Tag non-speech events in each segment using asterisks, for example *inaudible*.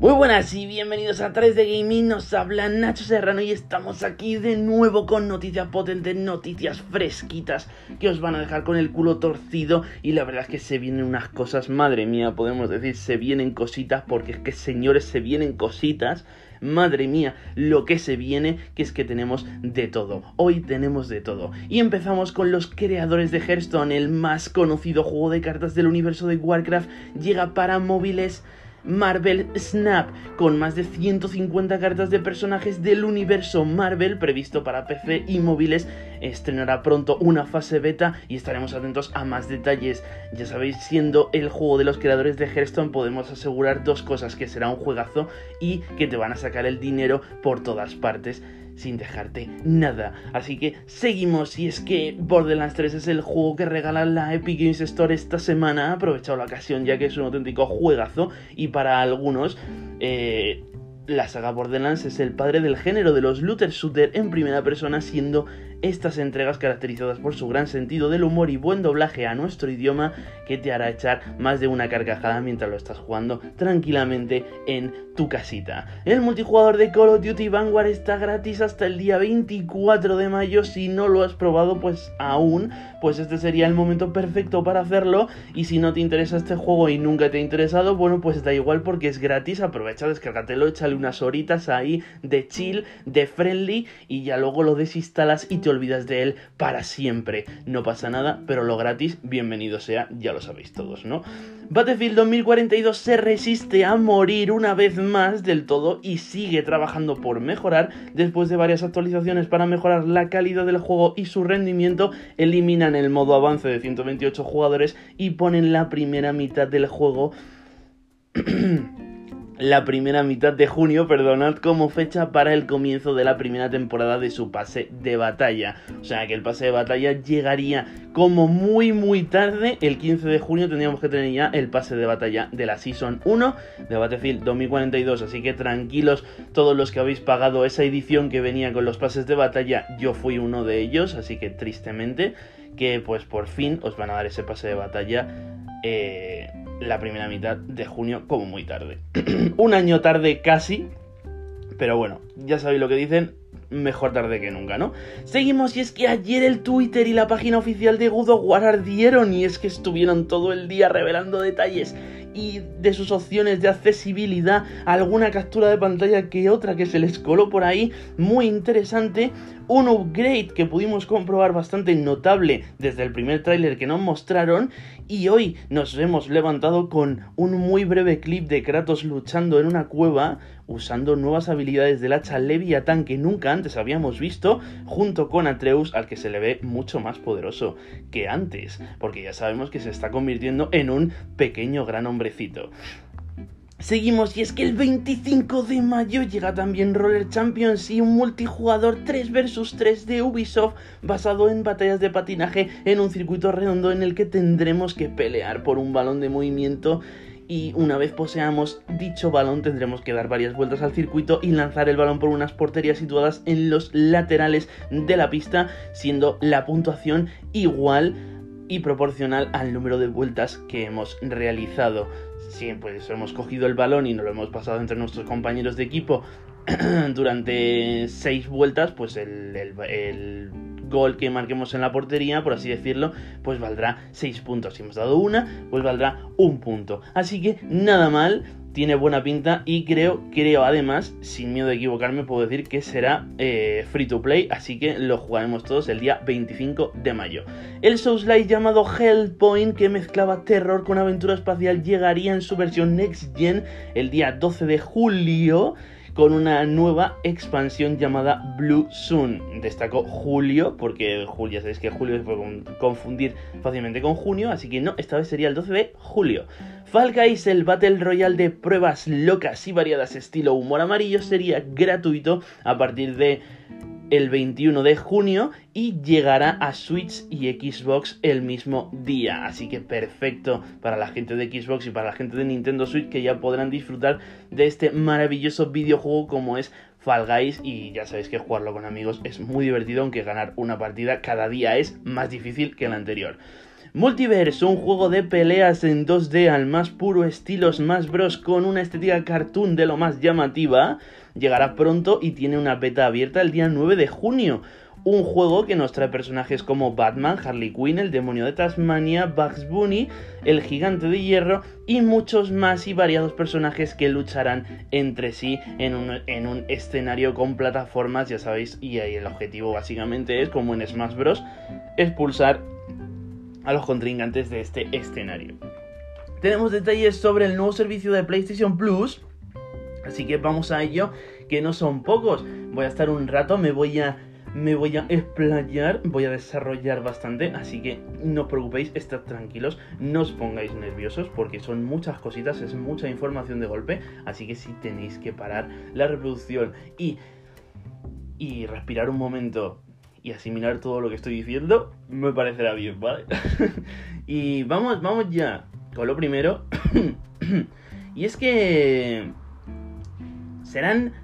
Muy buenas y bienvenidos a 3 de Gaming, nos habla Nacho Serrano y estamos aquí de nuevo con noticias potentes, noticias fresquitas que os van a dejar con el culo torcido y la verdad es que se vienen unas cosas, madre mía, podemos decir, se vienen cositas porque es que señores, se vienen cositas. Madre mía, lo que se viene, que es que tenemos de todo. Hoy tenemos de todo. Y empezamos con los creadores de Hearthstone, el más conocido juego de cartas del universo de Warcraft, llega para móviles Marvel Snap, con más de 150 cartas de personajes del universo Marvel previsto para PC y móviles. Estrenará pronto una fase beta y estaremos atentos a más detalles. Ya sabéis, siendo el juego de los creadores de Hearthstone, podemos asegurar dos cosas: que será un juegazo y que te van a sacar el dinero por todas partes sin dejarte nada. Así que seguimos y es que Borderlands 3 es el juego que regala la Epic Games Store esta semana. Ha aprovechado la ocasión ya que es un auténtico juegazo y para algunos... Eh, la saga Borderlands es el padre del género de los looter shooter en primera persona, siendo estas entregas caracterizadas por su gran sentido del humor y buen doblaje a nuestro idioma que te hará echar más de una carcajada mientras lo estás jugando tranquilamente en tu casita. El multijugador de Call of Duty Vanguard está gratis hasta el día 24 de mayo. Si no lo has probado, pues aún, pues este sería el momento perfecto para hacerlo. Y si no te interesa este juego y nunca te ha interesado, bueno, pues da igual porque es gratis. Aprovecha, descárgatelo, échale unas horitas ahí de chill, de friendly y ya luego lo desinstalas y te olvidas de él para siempre. No pasa nada, pero lo gratis, bienvenido sea, ya lo sabéis todos, ¿no? Battlefield 2042 se resiste a morir una vez más del todo y sigue trabajando por mejorar. Después de varias actualizaciones para mejorar la calidad del juego y su rendimiento, eliminan el modo avance de 128 jugadores y ponen la primera mitad del juego *clears throat* la primera mitad de junio, perdonad, como fecha para el comienzo de la primera temporada de su pase de batalla. O sea que el pase de batalla llegaría como muy muy tarde, el 15 de junio tendríamos que tener ya el pase de batalla de la Season 1 de Battlefield 2042. Así que tranquilos todos los que habéis pagado esa edición que venía con los pases de batalla, yo fui uno de ellos, así que tristemente que pues por fin os van a dar ese pase de batalla. Eh, la primera mitad de junio como muy tarde. *clears throat* Un año tarde casi, pero bueno, ya sabéis lo que dicen, mejor tarde que nunca, ¿no? Seguimos y es que ayer el Twitter y la página oficial de God of War ardieron y es que estuvieron todo el día revelando detalles y de sus opciones de accesibilidad, alguna captura de pantalla que otra que se les coló por ahí, muy interesante, un upgrade que pudimos comprobar bastante notable desde el primer tráiler que nos mostraron y hoy nos hemos levantado con un muy breve clip de Kratos luchando en una cueva usando nuevas habilidades del hacha Leviathan que nunca antes habíamos visto, junto con Atreus al que se le ve mucho más poderoso que antes, porque ya sabemos que se está convirtiendo en un pequeño gran hombrecito. Seguimos y es que el 25 de mayo llega también Roller Champions y un multijugador 3 vs 3 de Ubisoft basado en batallas de patinaje en un circuito redondo en el que tendremos que pelear por un balón de movimiento. Y una vez poseamos dicho balón tendremos que dar varias vueltas al circuito y lanzar el balón por unas porterías situadas en los laterales de la pista siendo la puntuación igual y proporcional al número de vueltas que hemos realizado. Si pues hemos cogido el balón y nos lo hemos pasado entre nuestros compañeros de equipo *clears throat* durante seis vueltas, pues el, el, gol que marquemos en la portería, por así decirlo, pues valdrá seis puntos. Si hemos dado una, pues valdrá un punto. Así que nada mal, tiene buena pinta y creo, creo además, sin miedo de equivocarme, puedo decir que será eh, free to play, así que lo jugaremos todos el día 25 de mayo. El Souls-like llamado Hellpoint, que mezclaba terror con aventura espacial, llegaría en su versión Next Gen el día 12 de julio con una nueva expansión llamada Blue Sun. Destaco julio, porque julio, ya sabéis que julio se puede confundir fácilmente con junio, así que no, esta vez sería el 12 de julio. Fall Guys, el Battle Royale de pruebas locas y variadas estilo humor amarillo, sería gratuito a partir de el 21 de junio y llegará a Switch y Xbox el mismo día. Así que perfecto para la gente de Xbox y para la gente de Nintendo Switch que ya podrán disfrutar de este maravilloso videojuego como es Fall Guys y ya sabéis que jugarlo con amigos es muy divertido aunque ganar una partida cada día es más difícil que la anterior. Multiverse, un juego de peleas en 2D al más puro estilo Smash Bros. con una estética cartoon de lo más llamativa, llegará pronto y tiene una beta abierta el día 9 de junio. Un juego que nos trae personajes como Batman, Harley Quinn, el demonio de Tasmania, Bugs Bunny, el gigante de hierro y muchos más y variados personajes que lucharán entre sí en un, en un escenario con plataformas, ya sabéis, y ahí el objetivo básicamente es, como en Smash Bros., expulsar a los contrincantes de este escenario. Tenemos detalles sobre el nuevo servicio de PlayStation Plus, así que vamos a ello, que no son pocos. Voy a estar un rato, me voy a me voy a explayar, voy a desarrollar bastante, así que no os preocupéis, estad tranquilos, no os pongáis nerviosos porque son muchas cositas, es mucha información de golpe, así que si tenéis que parar la reproducción y, y respirar un momento y asimilar todo lo que estoy diciendo, me parecerá bien, ¿vale? *laughs* y vamos, vamos ya con lo primero, *clears throat* y es que serán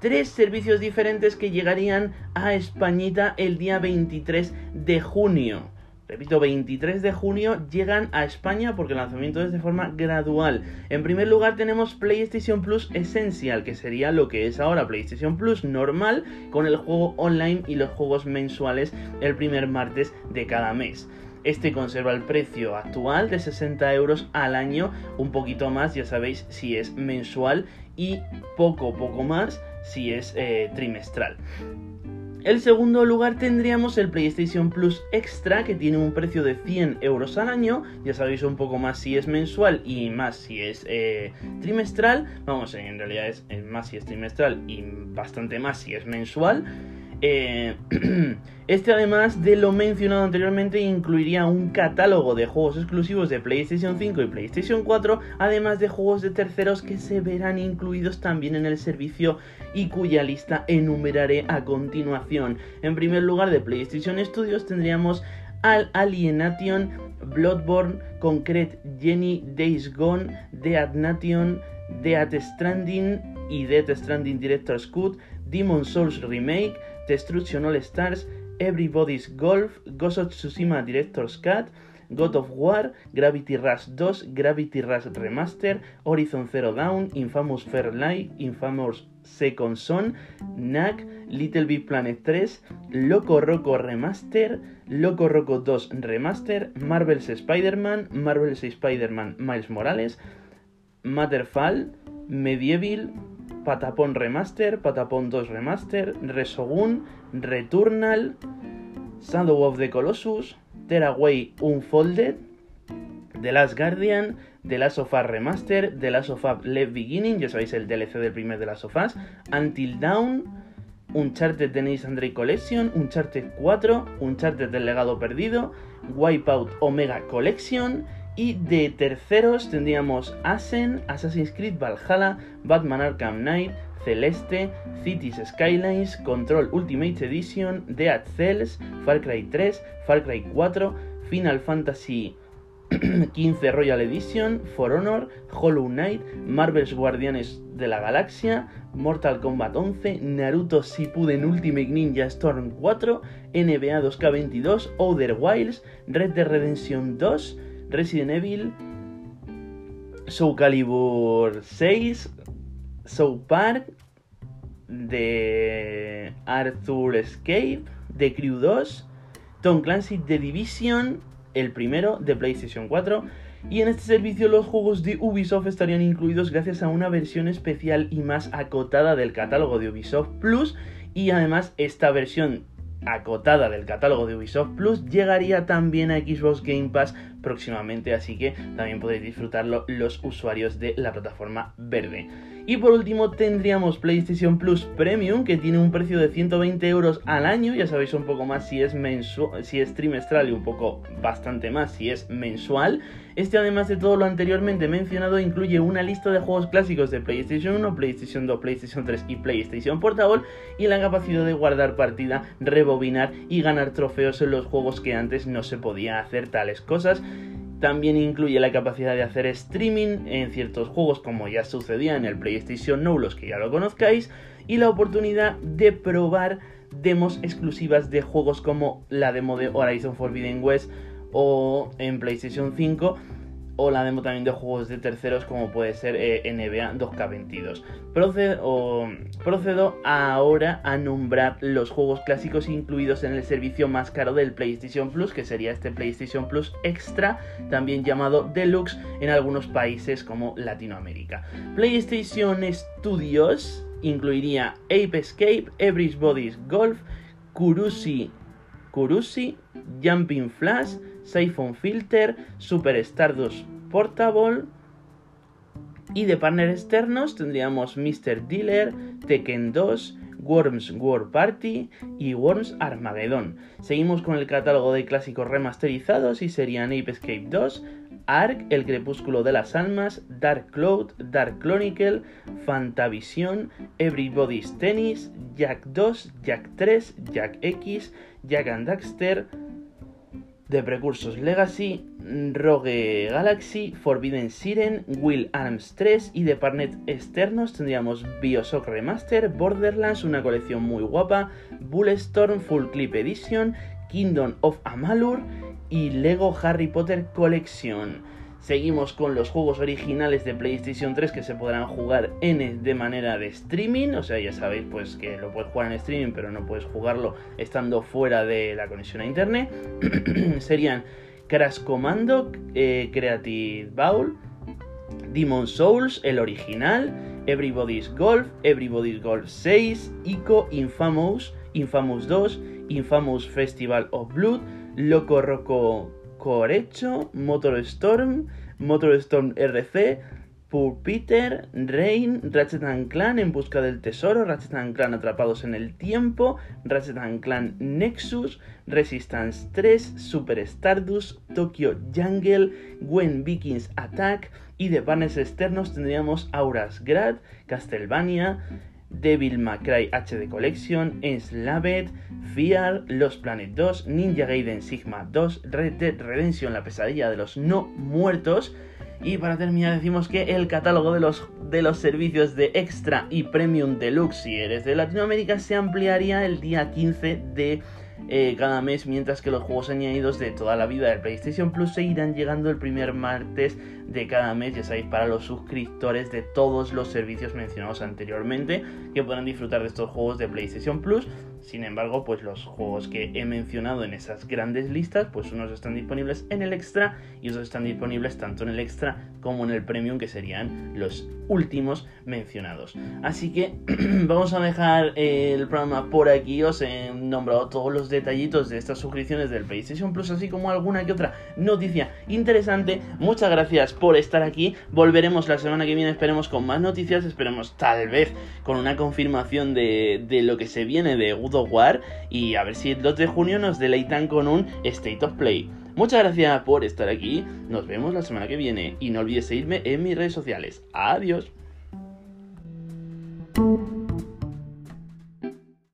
tres servicios diferentes que llegarían a Españita el día 23 de junio. Repito, 23 de junio llegan a España porque el lanzamiento es de forma gradual. En primer lugar tenemos PlayStation Plus Essential, que sería lo que es ahora PlayStation Plus normal, con el juego online y los juegos mensuales el primer martes de cada mes. Este conserva el precio actual de 60 euros al año, un poquito más, ya sabéis si es mensual y poco, poco más si es eh, trimestral. El segundo lugar tendríamos el PlayStation Plus Extra que tiene un precio de 100 euros al año, ya sabéis un poco más si es mensual y más si es eh, trimestral, vamos, en realidad es más si es trimestral y bastante más si es mensual. Eh, *clears throat* este además de lo mencionado anteriormente incluiría un catálogo de juegos exclusivos de PlayStation 5 y PlayStation 4, además de juegos de terceros que se verán incluidos también en el servicio y cuya lista enumeraré a continuación. En primer lugar de PlayStation Studios tendríamos al Alienation, Bloodborne, Concrete Jenny, Days Gone, Dead Nation, Death Stranding y Death Stranding Director's Cut, Demon Souls Remake, Destruction All Stars, Everybody's Golf, Ghost of Tsushima Director's Cut, God of War, Gravity Rush 2, Gravity Rush Remaster, Horizon Zero Dawn, Infamous Fair Light, Infamous Second Son, Knack, Little Big Planet 3, Loco Roco Remaster, Loco Roco 2 Remaster, Marvel's Spider-Man, Marvel's Spider-Man Miles Morales, Matterfall, Medieval, Patapon Remaster, Patapon 2 Remaster, Resogun, Returnal, Shadow of the Colossus, Tearaway Unfolded, The Last Guardian, The Last of Us Remaster, The Last of Us Left Beginning, ya sabéis el DLC del primer The Last of Us, Until Dawn, Uncharted Denise Andre Collection, Uncharted 4, Uncharted del Legado Perdido, Wipeout Omega Collection y de terceros tendríamos Asen, Assassin's Creed Valhalla, Batman Arkham Knight, Celeste, Cities Skylines, Control Ultimate Edition, Dead Cells, Far Cry 3, Far Cry 4, Final Fantasy *clears throat* 15 Royal Edition, For Honor, Hollow Knight, Marvel's Guardianes de la Galaxia, Mortal Kombat 11, Naruto Shippuden Ultimate Ninja Storm 4, NBA 2K22, Outer Wilds, Red Dead Redemption 2, Resident Evil, Soul Calibur 6, South Park, de Arthur Escape, de Crew 2, Tom Clancy The Division, el primero de PlayStation 4. Y en este servicio los juegos de Ubisoft estarían incluidos gracias a una versión especial y más acotada del catálogo de Ubisoft Plus. Y además esta versión acotada del catálogo de Ubisoft Plus llegaría también a Xbox Game Pass próximamente, así que también podéis disfrutarlo los usuarios de la plataforma verde. Y por último tendríamos PlayStation Plus Premium que tiene un precio de 120 euros al año, ya sabéis un poco más si es, mensual, si es trimestral y un poco bastante más si es mensual. Este además de todo lo anteriormente mencionado incluye una lista de juegos clásicos de PlayStation 1, PlayStation 2, PlayStation 3 y PlayStation Portable y la capacidad de guardar partida, rebobinar y ganar trofeos en los juegos que antes no se podía hacer tales cosas. También incluye la capacidad de hacer streaming en ciertos juegos como ya sucedía en el PlayStation Now, los que ya lo conozcáis, y la oportunidad de probar demos exclusivas de juegos como la demo de Horizon Forbidden West o en PlayStation 5 o la demo también de juegos de terceros como puede ser eh, NBA 2K22. Procedo, ahora a nombrar los juegos clásicos incluidos en el servicio más caro del PlayStation Plus, que sería este PlayStation Plus Extra, también llamado Deluxe en algunos países como Latinoamérica. PlayStation Studios incluiría Ape Escape, Everybody's Golf, Kurusi, Kurusi, Jumping Flash, Siphon Filter, Super Stardust Portable. Y de partner externos tendríamos Mr. Dealer, Tekken 2, Worms War Party y Worms Armageddon. Seguimos con el catálogo de clásicos remasterizados y serían Ape Escape 2, Ark, El Crepúsculo de las Almas, Dark Cloud, Dark Chronicle, Fantavision, Everybody's Tennis, Jack 2, Jack 3, Jack X, Jack and Daxter, The Precursors Legacy, Rogue Galaxy, Forbidden Siren, Will Arms 3 y de partner externos tendríamos Bioshock Remaster, Borderlands, una colección muy guapa, Bulletstorm Full Clip Edition, Kingdom of Amalur y Lego Harry Potter Collection. Seguimos con los juegos originales de PlayStation 3 que se podrán jugar en, de manera de streaming. O sea, ya sabéis pues que lo puedes jugar en streaming, pero no puedes jugarlo estando fuera de la conexión a internet. *clears throat* Serían Crash Commando, eh, Creative Bowl, Demon Souls, el original, Everybody's Golf, Everybody's Golf 6, Ico, Infamous, Infamous 2, Infamous Festival of Blood, Loco Roco Corecho, Motor Storm, Motor Storm RC, Peter, Rain, Ratchet Clan en busca del tesoro, Ratchet Clan atrapados en el tiempo, Ratchet Clan Nexus, Resistance 3, Super Stardust, Tokyo Jungle, Gwen Vikings Attack y de panes externos tendríamos Auras Grad, Castlevania, Devil May Cry HD Collection, Enslaved, Fear, Los Planet 2, Ninja Gaiden Sigma 2, Red Dead Redemption, La pesadilla de los no muertos. Y para terminar decimos que el catálogo de los, de los servicios de Extra y Premium Deluxe si eres de Latinoamérica se ampliaría el día 15 de eh, cada mes, mientras que los juegos añadidos de toda la vida del PlayStation Plus seguirán llegando el primer martes de cada mes, ya sabéis, para los suscriptores de todos los servicios mencionados anteriormente, que podrán disfrutar de estos juegos de PlayStation Plus. Sin embargo, pues los juegos que he mencionado en esas grandes listas, pues unos están disponibles en el extra y otros están disponibles tanto en el extra como en el premium, que serían los últimos mencionados. Así que *clears throat* vamos a dejar el programa por aquí. Os he nombrado todos los detallitos de estas suscripciones del PlayStation Plus, así como alguna que otra noticia interesante. Muchas gracias por estar aquí. Volveremos la semana que viene, esperemos con más noticias, esperemos tal vez con una confirmación de, de lo que se viene de God War y a ver si el 2 de junio nos deleitan con un State of Play. Muchas gracias por estar aquí, nos vemos la semana que viene y no olvides seguirme en mis redes sociales. Adiós.